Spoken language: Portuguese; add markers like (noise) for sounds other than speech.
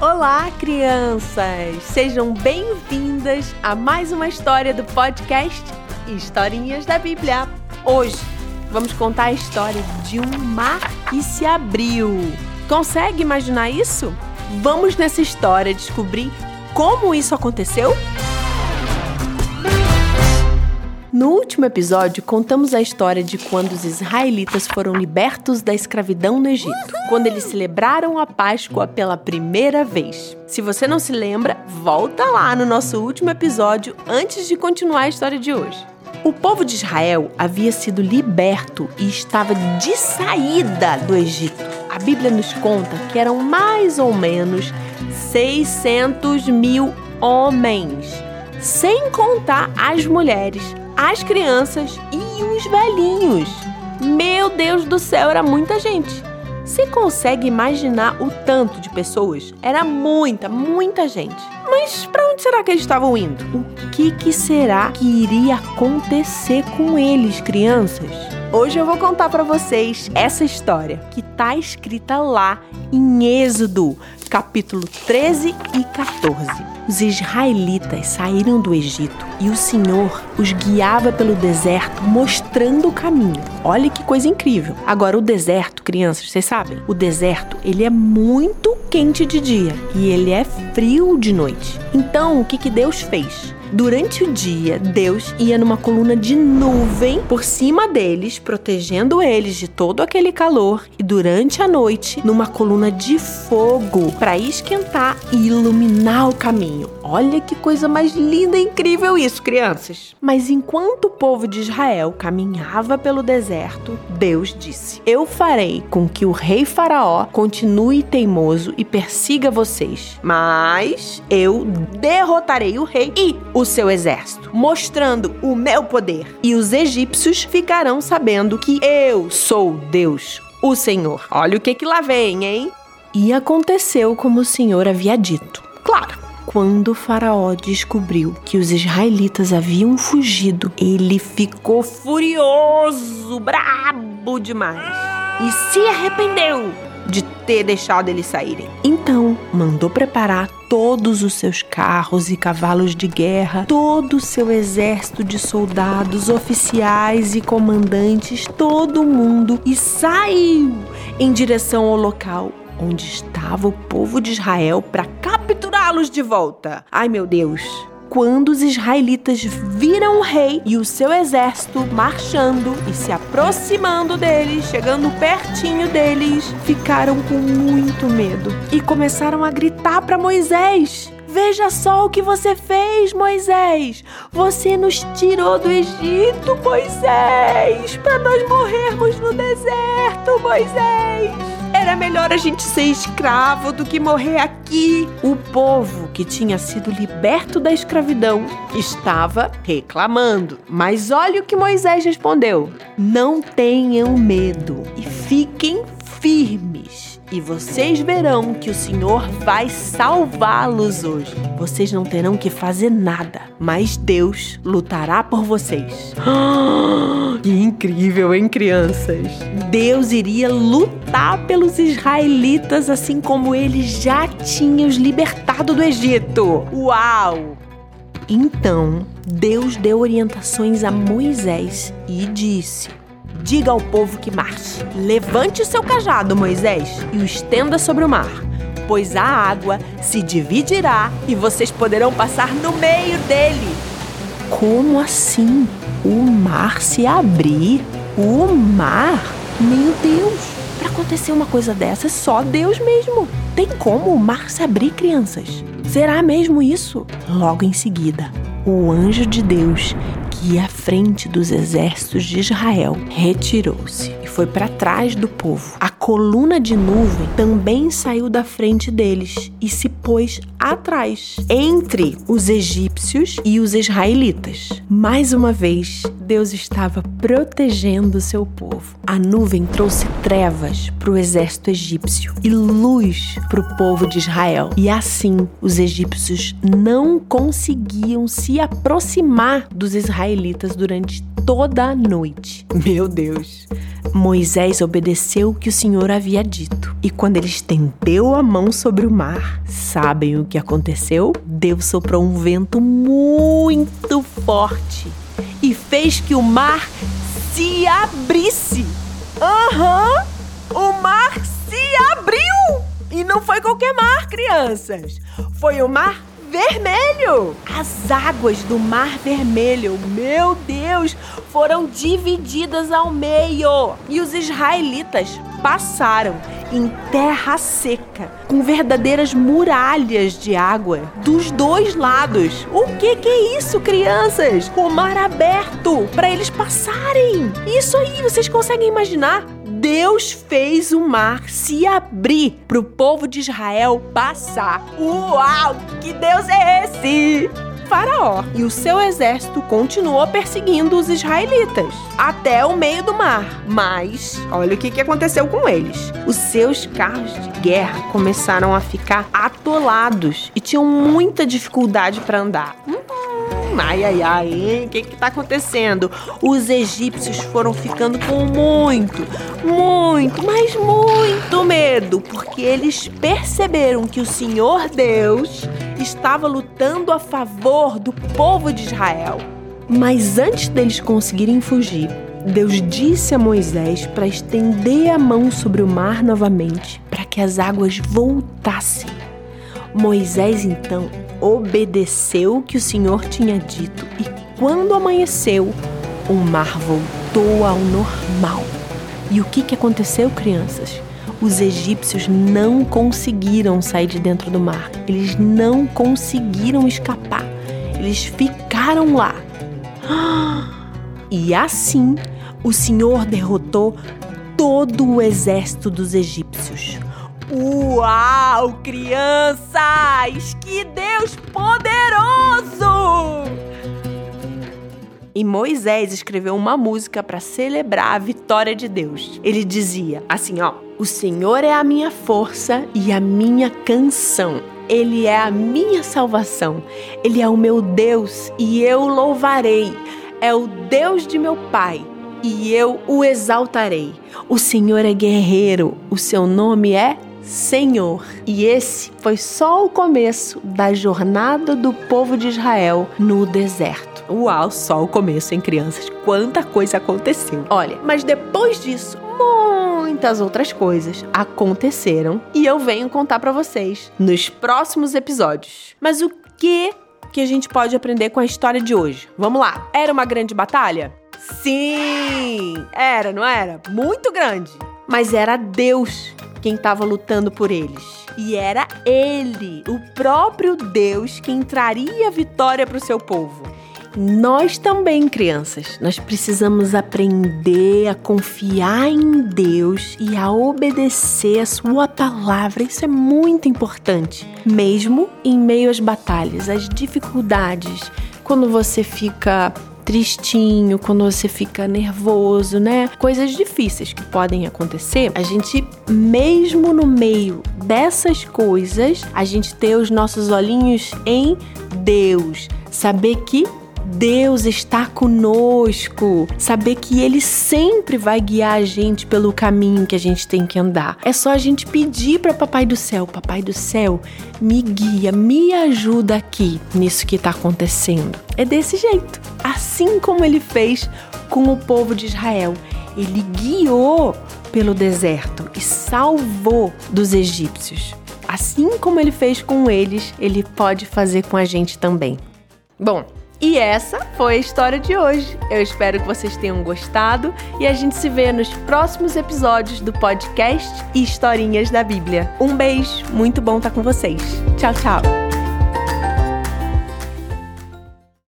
Olá, crianças! Sejam bem-vindas a mais uma história do podcast Historinhas da Bíblia. Hoje vamos contar a história de um mar que se abriu. Consegue imaginar isso? Vamos nessa história descobrir como isso aconteceu? No último episódio, contamos a história de quando os israelitas foram libertos da escravidão no Egito, quando eles celebraram a Páscoa pela primeira vez. Se você não se lembra, volta lá no nosso último episódio antes de continuar a história de hoje. O povo de Israel havia sido liberto e estava de saída do Egito. A Bíblia nos conta que eram mais ou menos 600 mil homens, sem contar as mulheres as crianças e os velhinhos. Meu Deus do céu, era muita gente. Você consegue imaginar o tanto de pessoas? Era muita, muita gente. Mas para onde será que eles estavam indo? O que, que será que iria acontecer com eles, crianças? Hoje eu vou contar para vocês essa história que está escrita lá em Êxodo, capítulo 13 e 14. Os israelitas saíram do Egito e o Senhor os guiava pelo deserto, mostrando o caminho. Olha que coisa incrível. Agora, o deserto, crianças, vocês sabem? O deserto, ele é muito quente de dia e ele é frio de noite. Então, o que, que Deus fez? Durante o dia, Deus ia numa coluna de nuvem por cima deles, protegendo eles de todo aquele calor, e durante a noite, numa coluna de fogo para esquentar e iluminar o caminho. Olha que coisa mais linda e incrível isso, crianças. Mas enquanto o povo de Israel caminhava pelo deserto, Deus disse: Eu farei com que o rei Faraó continue teimoso e persiga vocês, mas eu derrotarei o rei e o seu exército, mostrando o meu poder. E os egípcios ficarão sabendo que eu sou Deus, o Senhor. Olha o que que lá vem, hein? E aconteceu como o Senhor havia dito. Claro, quando o Faraó descobriu que os israelitas haviam fugido, ele ficou furioso, brabo demais e se arrependeu de ter deixado eles saírem. Mandou preparar todos os seus carros e cavalos de guerra, todo o seu exército de soldados, oficiais e comandantes, todo mundo e saiu em direção ao local onde estava o povo de Israel para capturá-los de volta. Ai, meu Deus! Quando os israelitas viram o rei e o seu exército marchando e se aproximando deles, chegando pertinho deles, ficaram com muito medo e começaram a gritar para Moisés: Veja só o que você fez, Moisés! Você nos tirou do Egito, Moisés! Para nós morrermos no deserto, Moisés! Era melhor a gente ser escravo do que morrer aqui. O povo que tinha sido liberto da escravidão estava reclamando. Mas olha o que Moisés respondeu: Não tenham medo e fiquem firmes e vocês verão que o Senhor vai salvá-los hoje. Vocês não terão que fazer nada, mas Deus lutará por vocês. (gasps) que incrível, hein, crianças? Deus iria lutar pelos israelitas assim como ele já tinha os libertado do Egito. Uau! Então, Deus deu orientações a Moisés e disse: Diga ao povo que marche. Levante o seu cajado, Moisés, e o estenda sobre o mar, pois a água se dividirá e vocês poderão passar no meio dele. Como assim? O mar se abrir? O mar? Meu Deus! Para acontecer uma coisa dessa, é só Deus mesmo. Tem como o mar se abrir, crianças? Será mesmo isso? Logo em seguida, o anjo de Deus que à frente dos exércitos de Israel retirou-se e foi para trás do povo. A coluna de nuvem também saiu da frente deles e se pôs atrás, entre os egípcios e os israelitas. Mais uma vez, Deus estava protegendo seu povo. A nuvem trouxe trevas para o exército egípcio e luz para o povo de Israel. E assim, os egípcios não conseguiam se aproximar dos israelitas durante toda a noite. Meu Deus! Moisés obedeceu o que o Senhor havia dito. E quando ele estendeu a mão sobre o mar, sabem o que aconteceu? Deus soprou um vento muito forte e fez que o mar se abrisse. Aham! Uhum, o mar se abriu! E não foi qualquer mar, crianças. Foi o mar vermelho. As águas do Mar Vermelho, meu Deus, foram divididas ao meio. E os israelitas passaram em terra seca, com verdadeiras muralhas de água dos dois lados. O que, que é isso, crianças? O mar aberto para eles passarem. Isso aí, vocês conseguem imaginar? Deus fez o mar se abrir para o povo de Israel passar. Uau! Que Deus é esse? Faraó e o seu exército continuou perseguindo os israelitas até o meio do mar. Mas olha o que, aconteceu com eles. Os seus carros de guerra começaram a ficar atolados e tinham muita dificuldade para andar. Hum, ai, ai, ai, hein? O que que tá acontecendo? Os egípcios foram ficando com muito, muito, mas muito medo, porque eles perceberam que o Senhor Deus estava lutando a favor do povo de Israel. Mas antes deles conseguirem fugir, Deus disse a Moisés para estender a mão sobre o mar novamente, para que as águas voltassem. Moisés então obedeceu o que o Senhor tinha dito e quando amanheceu, o mar voltou ao normal. E o que, que aconteceu, crianças? Os egípcios não conseguiram sair de dentro do mar. Eles não conseguiram escapar. Eles ficaram lá. (gasps) E assim, o Senhor derrotou todo o exército dos egípcios. Uau, crianças! Que Deus poderoso! E Moisés escreveu uma música para celebrar a vitória de Deus. Ele dizia assim, ó: O Senhor é a minha força e a minha canção. Ele é a minha salvação. Ele é o meu Deus e eu louvarei. É o Deus de meu pai e eu o exaltarei. O Senhor é guerreiro, o seu nome é Senhor. E esse foi só o começo da jornada do povo de Israel no deserto. Uau, só o começo, hein, crianças? Quanta coisa aconteceu. Olha, mas depois disso, muitas outras coisas aconteceram e eu venho contar para vocês nos próximos episódios. Mas o que que a gente pode aprender com a história de hoje? Vamos lá. Era uma grande batalha? Sim, era, não era? Muito grande. Mas era Deus quem estava lutando por eles. E era ele, o próprio Deus, quem traria a vitória para o seu povo. Nós também, crianças, nós precisamos aprender a confiar em Deus e a obedecer a sua palavra. Isso é muito importante, mesmo em meio às batalhas, às dificuldades, quando você fica tristinho, quando você fica nervoso, né? Coisas difíceis que podem acontecer. A gente, mesmo no meio dessas coisas, a gente ter os nossos olhinhos em Deus, saber que Deus está conosco, saber que Ele sempre vai guiar a gente pelo caminho que a gente tem que andar. É só a gente pedir para Papai do Céu: Papai do Céu, me guia, me ajuda aqui nisso que está acontecendo. É desse jeito, assim como Ele fez com o povo de Israel. Ele guiou pelo deserto e salvou dos egípcios. Assim como ele fez com eles, ele pode fazer com a gente também. Bom, e essa foi a história de hoje. Eu espero que vocês tenham gostado e a gente se vê nos próximos episódios do podcast Historinhas da Bíblia. Um beijo, muito bom estar com vocês. Tchau, tchau.